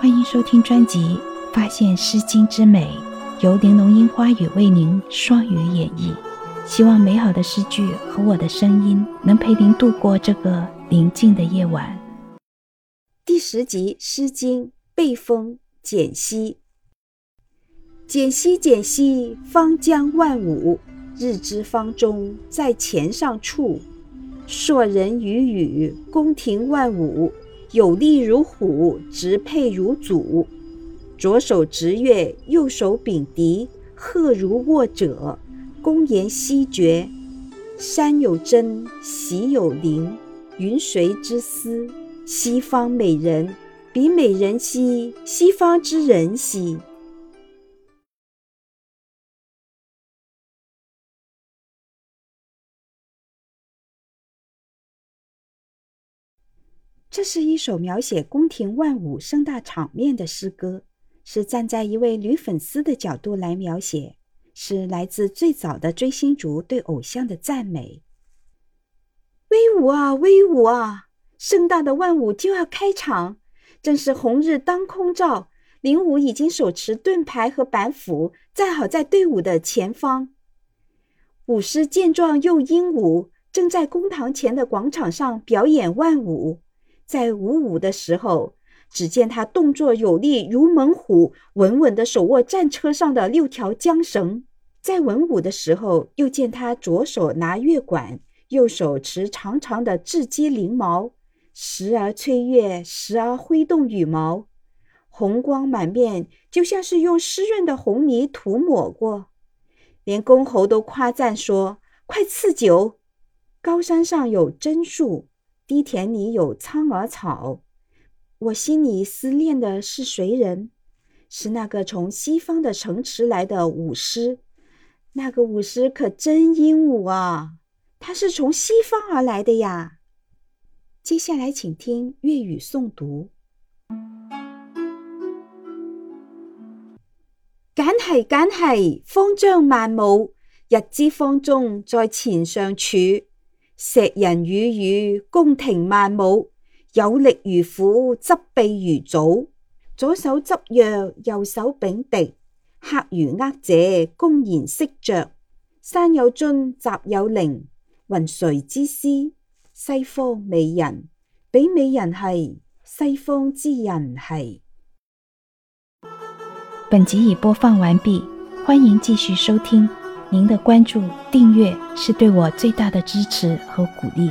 欢迎收听专辑《发现诗经之美》，由玲珑樱花雨为您双语演绎。希望美好的诗句和我的声音能陪您度过这个宁静的夜晚。第十集《诗经·背风·简兮》：简兮简兮，方将万物。日之方中，在前上处。硕人与宇，宫廷万物。有力如虎，直佩如祖。左手执月，右手秉笛，鹤如握者，公言西绝。山有真，隰有灵，云谁之思？西方美人，比美人兮，西方之人兮。这是一首描写宫廷万舞盛大场面的诗歌，是站在一位女粉丝的角度来描写，是来自最早的追星族对偶像的赞美。威武啊，威武啊！盛大的万舞就要开场，正是红日当空照，灵武已经手持盾牌和板斧，站好在队伍的前方。舞狮健壮又英武，正在公堂前的广场上表演万舞。在舞舞的时候，只见他动作有力如猛虎，稳稳地手握战车上的六条缰绳。在文舞的时候，又见他左手拿乐管，右手持长长的雉鸡翎毛，时而吹乐，时而挥动羽毛，红光满面，就像是用湿润的红泥涂抹过。连公侯都夸赞说：“快赐酒！高山上有榛树。”低田里有苍耳草，我心里思念的是谁人？是那个从西方的城池来的舞狮。那个舞狮可真英武啊！他是从西方而来的呀。接下来，请听粤语诵读。简系简系，方丈万舞，日之方中，在前上处。石人与羽，宫廷万舞，有力如虎，执臂如祖。左手执钺，右手秉笛，客如厄者，公然色着。山有津，泽有灵，云谁之师？西方美人，比美人系，西方之人系。本集已播放完毕，欢迎继续收听。您的关注、订阅是对我最大的支持和鼓励。